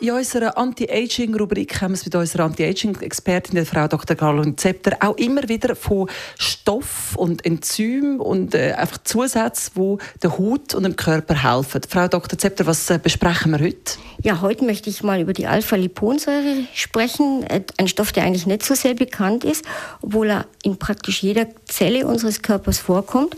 in unserer Anti-Aging-Rubrik haben wir es mit unserer Anti-Aging-Expertin, der Frau Dr. Caroline Zepter, auch immer wieder von Stoff und Enzym und äh, einfach Zusätzen, die der Haut und dem Körper helfen. Frau Dr. Zepter, was äh, besprechen wir heute? Ja, heute möchte ich mal über die Alpha-Liponsäure sprechen. Äh, ein Stoff, der eigentlich nicht so sehr bekannt ist, obwohl er in praktisch jeder Zelle unseres Körpers vorkommt.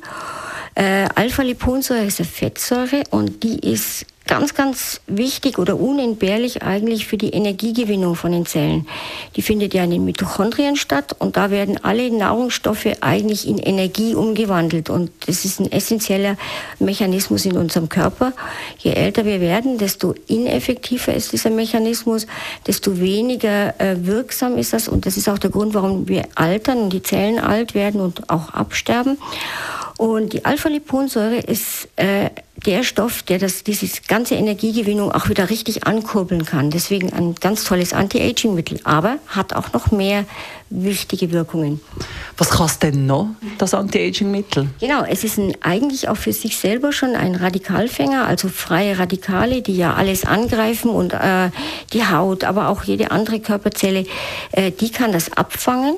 Äh, Alpha-Liponsäure ist eine Fettsäure und die ist ganz, ganz wichtig oder unentbehrlich eigentlich für die Energiegewinnung von den Zellen. Die findet ja in den Mitochondrien statt und da werden alle Nahrungsstoffe eigentlich in Energie umgewandelt und das ist ein essentieller Mechanismus in unserem Körper. Je älter wir werden, desto ineffektiver ist dieser Mechanismus, desto weniger äh, wirksam ist das und das ist auch der Grund, warum wir altern und die Zellen alt werden und auch absterben. Und die Alpha-Liponsäure ist äh, der Stoff, der das, diese ganze Energiegewinnung auch wieder richtig ankurbeln kann. Deswegen ein ganz tolles Anti-Aging-Mittel, aber hat auch noch mehr wichtige Wirkungen. Was kann es denn noch, das Anti-Aging-Mittel? Genau, es ist ein, eigentlich auch für sich selber schon ein Radikalfänger, also freie Radikale, die ja alles angreifen und äh, die Haut, aber auch jede andere Körperzelle, äh, die kann das abfangen.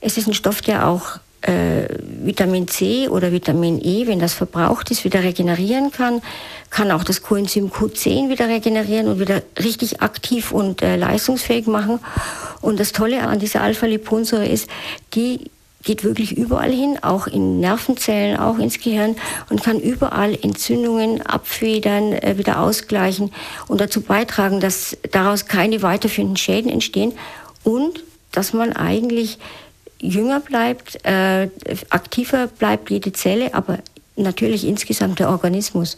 Es ist ein Stoff, der auch äh, Vitamin C oder Vitamin E, wenn das verbraucht ist, wieder regenerieren kann, kann auch das Coenzym Q10 wieder regenerieren und wieder richtig aktiv und äh, leistungsfähig machen. Und das Tolle an dieser Alpha-Liponsäure ist, die geht wirklich überall hin, auch in Nervenzellen, auch ins Gehirn und kann überall Entzündungen abfedern, äh, wieder ausgleichen und dazu beitragen, dass daraus keine weiterführenden Schäden entstehen und dass man eigentlich jünger bleibt, äh, aktiver bleibt jede Zelle, aber natürlich insgesamt der Organismus.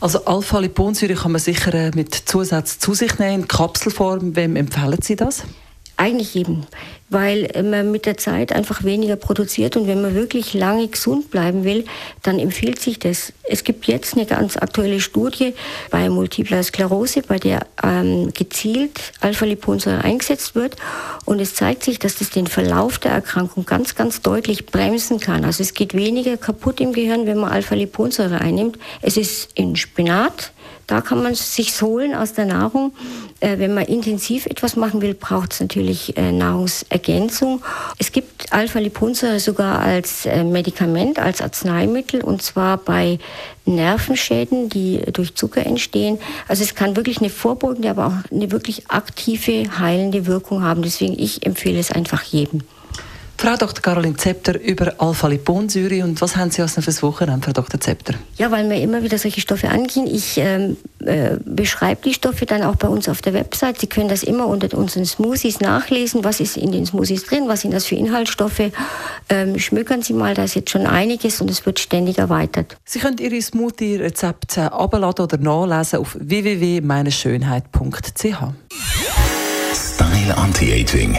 Also Alpha-Liponsäure kann man sicher äh, mit Zusatz zu sich nehmen, in Kapselform. Wem empfehlen Sie das? Eigentlich jedem, weil man mit der Zeit einfach weniger produziert und wenn man wirklich lange gesund bleiben will, dann empfiehlt sich das. Es gibt jetzt eine ganz aktuelle Studie bei Multipler Sklerose, bei der ähm, gezielt Alpha-Liponsäure eingesetzt wird und es zeigt sich, dass das den Verlauf der Erkrankung ganz, ganz deutlich bremsen kann. Also es geht weniger kaputt im Gehirn, wenn man Alpha-Liponsäure einnimmt. Es ist in Spinat, da kann man es sich holen aus der Nahrung. Äh, wenn man intensiv etwas machen will, braucht es natürlich äh, Nahrungsergänzung. Es gibt Alpha-Liponsäure sogar als äh, Medikament, als Arzneimittel und zwar bei Nervenschäden, die durch Zucker entstehen. Also es kann wirklich eine vorbeugende, aber auch eine wirklich aktive, heilende Wirkung haben. Deswegen ich empfehle es einfach jedem. Frau Dr. Caroline Zepter über Alpha-Liponsäure und was haben Sie als fürs Wochenende, Frau Dr. Zepter? Ja, weil mir immer wieder solche Stoffe angehen. Ich ähm, äh, beschreibe die Stoffe dann auch bei uns auf der Website. Sie können das immer unter unseren Smoothies nachlesen. Was ist in den Smoothies drin? Was sind das für Inhaltsstoffe? Ähm, schmökern Sie mal, da ist jetzt schon einiges und es wird ständig erweitert. Sie können Ihre Smoothie-Rezepte abladen oder nachlesen auf www.meineschönheit.ch. Style Anti-Aging